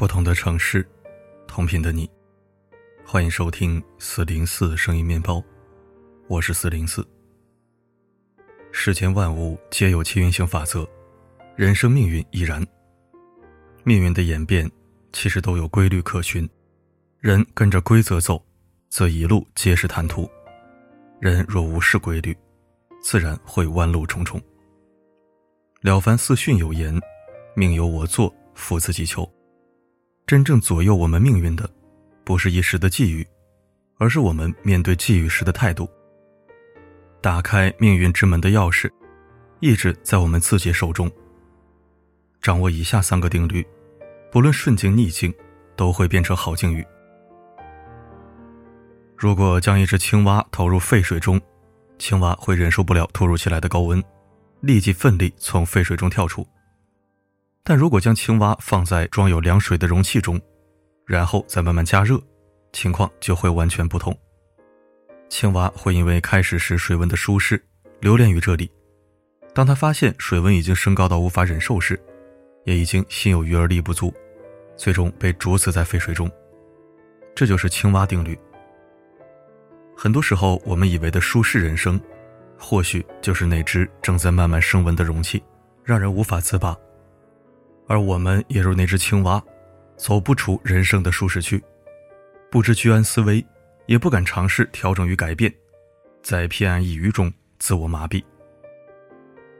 不同的城市，同频的你，欢迎收听四零四声音面包，我是四零四。世间万物皆有其运行法则，人生命运亦然。命运的演变其实都有规律可循，人跟着规则走，则一路皆是坦途；人若无视规律，自然会弯路重重。《了凡四训》有言：“命由我作，福自己求。”真正左右我们命运的，不是一时的际遇，而是我们面对际遇时的态度。打开命运之门的钥匙，一直在我们自己手中。掌握以下三个定律，不论顺境逆境，都会变成好境遇。如果将一只青蛙投入沸水中，青蛙会忍受不了突如其来的高温，立即奋力从沸水中跳出。但如果将青蛙放在装有凉水的容器中，然后再慢慢加热，情况就会完全不同。青蛙会因为开始时水温的舒适，留恋于这里；当他发现水温已经升高到无法忍受时，也已经心有余而力不足，最终被煮死在沸水中。这就是青蛙定律。很多时候，我们以为的舒适人生，或许就是那只正在慢慢升温的容器，让人无法自拔。而我们也如那只青蛙，走不出人生的舒适区，不知居安思危，也不敢尝试调整与改变，在偏安一隅中自我麻痹。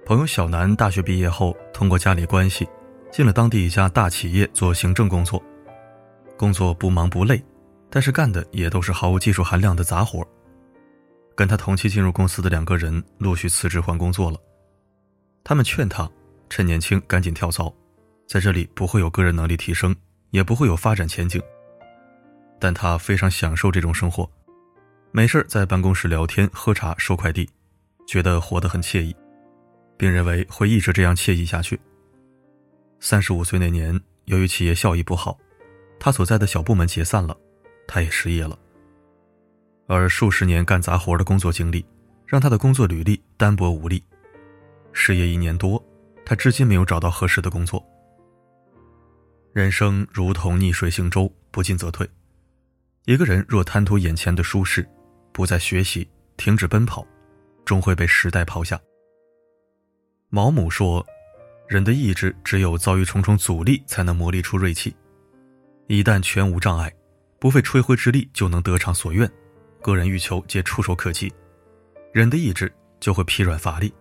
朋友小南大学毕业后，通过家里关系，进了当地一家大企业做行政工作，工作不忙不累，但是干的也都是毫无技术含量的杂活。跟他同期进入公司的两个人陆续辞职换工作了，他们劝他趁年轻赶紧跳槽。在这里不会有个人能力提升，也不会有发展前景。但他非常享受这种生活，没事在办公室聊天、喝茶、收快递，觉得活得很惬意，并认为会一直这样惬意下去。三十五岁那年，由于企业效益不好，他所在的小部门解散了，他也失业了。而数十年干杂活的工作经历，让他的工作履历单薄无力。失业一年多，他至今没有找到合适的工作。人生如同逆水行舟，不进则退。一个人若贪图眼前的舒适，不再学习，停止奔跑，终会被时代抛下。毛姆说：“人的意志只有遭遇重重阻力，才能磨砺出锐气。一旦全无障碍，不费吹灰之力就能得偿所愿，个人欲求皆触手可及，人的意志就会疲软乏力，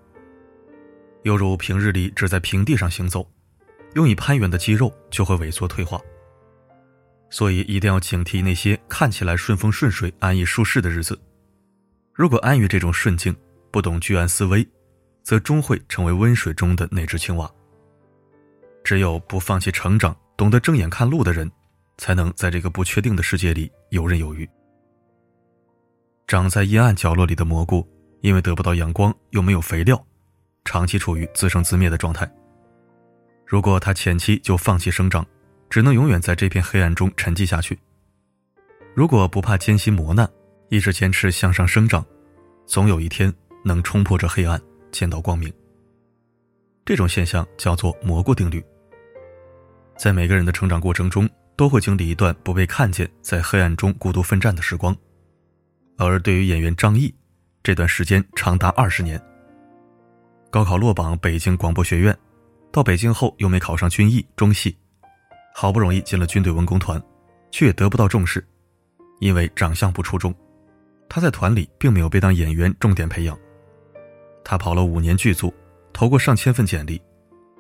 犹如平日里只在平地上行走。”用以攀援的肌肉就会萎缩退化，所以一定要警惕那些看起来顺风顺水、安逸舒适的日子。如果安于这种顺境，不懂居安思危，则终会成为温水中的那只青蛙。只有不放弃成长、懂得睁眼看路的人，才能在这个不确定的世界里游刃有余。长在阴暗角落里的蘑菇，因为得不到阳光又没有肥料，长期处于自生自灭的状态。如果他前期就放弃生长，只能永远在这片黑暗中沉寂下去。如果不怕艰辛磨难，一直坚持向上生长，总有一天能冲破这黑暗，见到光明。这种现象叫做蘑菇定律。在每个人的成长过程中，都会经历一段不被看见，在黑暗中孤独奋战的时光。而对于演员张译，这段时间长达二十年。高考落榜北京广播学院。到北京后又没考上军艺中戏，好不容易进了军队文工团，却也得不到重视，因为长相不出众。他在团里并没有被当演员重点培养。他跑了五年剧组，投过上千份简历，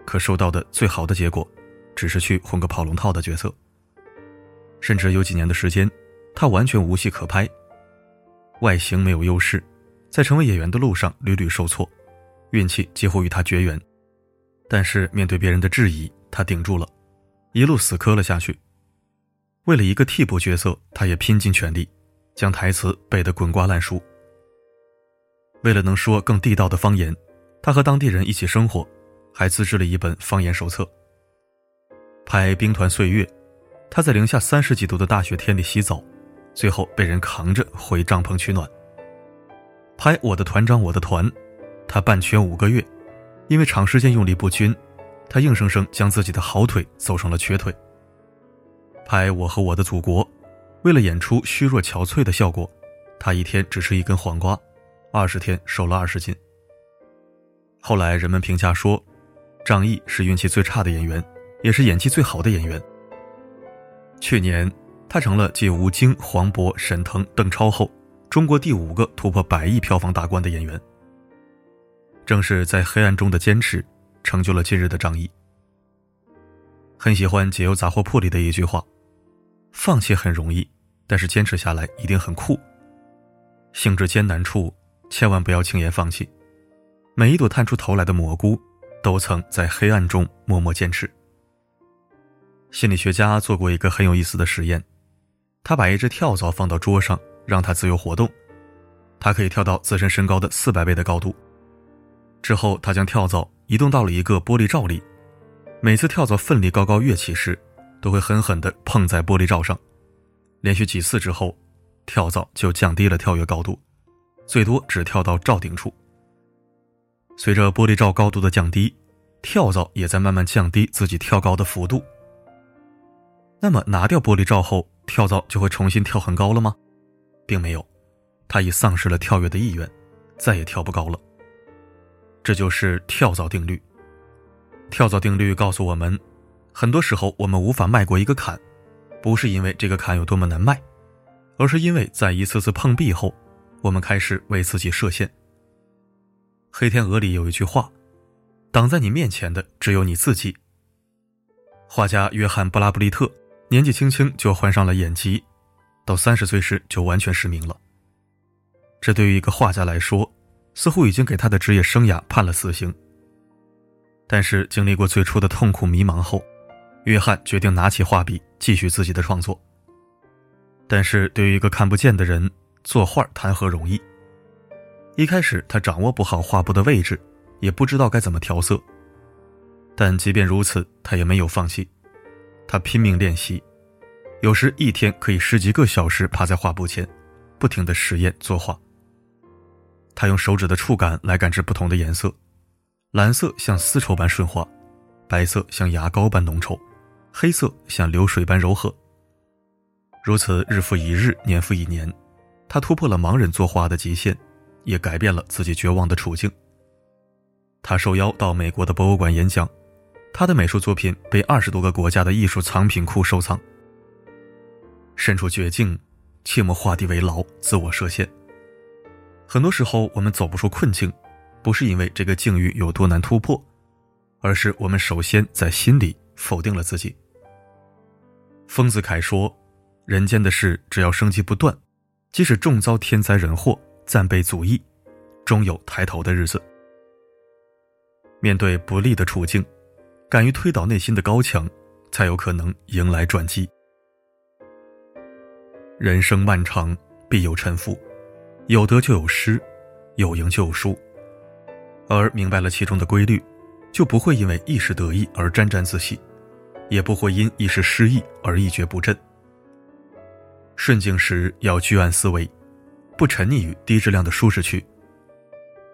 可收到的最好的结果，只是去混个跑龙套的角色。甚至有几年的时间，他完全无戏可拍，外形没有优势，在成为演员的路上屡屡受挫，运气几乎与他绝缘。但是面对别人的质疑，他顶住了，一路死磕了下去。为了一个替补角色，他也拼尽全力，将台词背得滚瓜烂熟。为了能说更地道的方言，他和当地人一起生活，还自制了一本方言手册。拍《兵团岁月》，他在零下三十几度的大雪天里洗澡，最后被人扛着回帐篷取暖。拍《我的团长我的团》，他半圈五个月。因为长时间用力不均，他硬生生将自己的好腿走成了瘸腿。拍《我和我的祖国》，为了演出虚弱憔悴的效果，他一天只吃一根黄瓜，二十天瘦了二十斤。后来人们评价说，张译是运气最差的演员，也是演技最好的演员。去年，他成了继吴京、黄渤、沈腾、邓超后，中国第五个突破百亿票房大关的演员。正是在黑暗中的坚持，成就了今日的张译。很喜欢《解忧杂货铺》里的一句话：“放弃很容易，但是坚持下来一定很酷。性质艰难处，千万不要轻言放弃。每一朵探出头来的蘑菇，都曾在黑暗中默默坚持。”心理学家做过一个很有意思的实验，他把一只跳蚤放到桌上，让它自由活动，它可以跳到自身身高的四百倍的高度。之后，他将跳蚤移动到了一个玻璃罩里。每次跳蚤奋力高高跃起时，都会狠狠地碰在玻璃罩上。连续几次之后，跳蚤就降低了跳跃高度，最多只跳到罩顶处。随着玻璃罩高度的降低，跳蚤也在慢慢降低自己跳高的幅度。那么，拿掉玻璃罩后，跳蚤就会重新跳很高了吗？并没有，它已丧失了跳跃的意愿，再也跳不高了。这就是跳蚤定律。跳蚤定律告诉我们，很多时候我们无法迈过一个坎，不是因为这个坎有多么难迈，而是因为在一次次碰壁后，我们开始为自己设限。《黑天鹅》里有一句话：“挡在你面前的只有你自己。”画家约翰·布拉布利特年纪轻轻就患上了眼疾，到三十岁时就完全失明了。这对于一个画家来说，似乎已经给他的职业生涯判了死刑。但是经历过最初的痛苦迷茫后，约翰决定拿起画笔继续自己的创作。但是对于一个看不见的人，作画谈何容易？一开始他掌握不好画布的位置，也不知道该怎么调色。但即便如此，他也没有放弃，他拼命练习，有时一天可以十几个小时趴在画布前，不停地实验作画。他用手指的触感来感知不同的颜色。蓝色像丝绸般顺滑，白色像牙膏般浓稠，黑色像流水般柔和。如此日复一日，年复一年，他突破了盲人作画的极限，也改变了自己绝望的处境。他受邀到美国的博物馆演讲，他的美术作品被二十多个国家的艺术藏品库收藏。身处绝境，切莫画地为牢，自我设限。很多时候，我们走不出困境。不是因为这个境遇有多难突破，而是我们首先在心里否定了自己。丰子恺说：“人间的事，只要生机不断，即使重遭天灾人祸、暂被阻抑，终有抬头的日子。”面对不利的处境，敢于推倒内心的高墙，才有可能迎来转机。人生漫长，必有沉浮，有得就有失，有赢就有输。而明白了其中的规律，就不会因为一时得意而沾沾自喜，也不会因一时失意而一蹶不振。顺境时要居安思危，不沉溺于低质量的舒适区；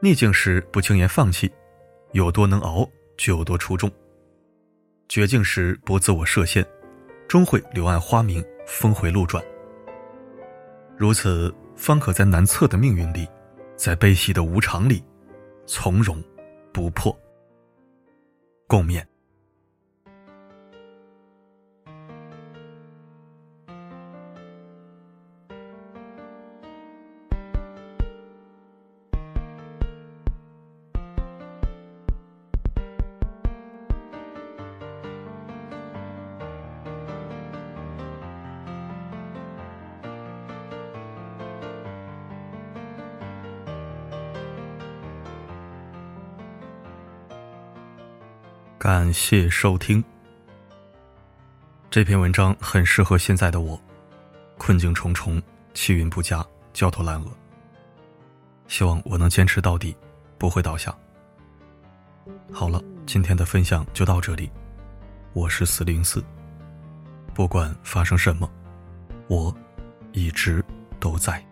逆境时不轻言放弃，有多能熬就有多出众；绝境时不自我设限，终会柳暗花明，峰回路转。如此，方可在难测的命运里，在悲喜的无常里。从容不迫，共勉。感谢收听。这篇文章很适合现在的我，困境重重，气运不佳，焦头烂额。希望我能坚持到底，不会倒下。好了，今天的分享就到这里。我是四零四，不管发生什么，我一直都在。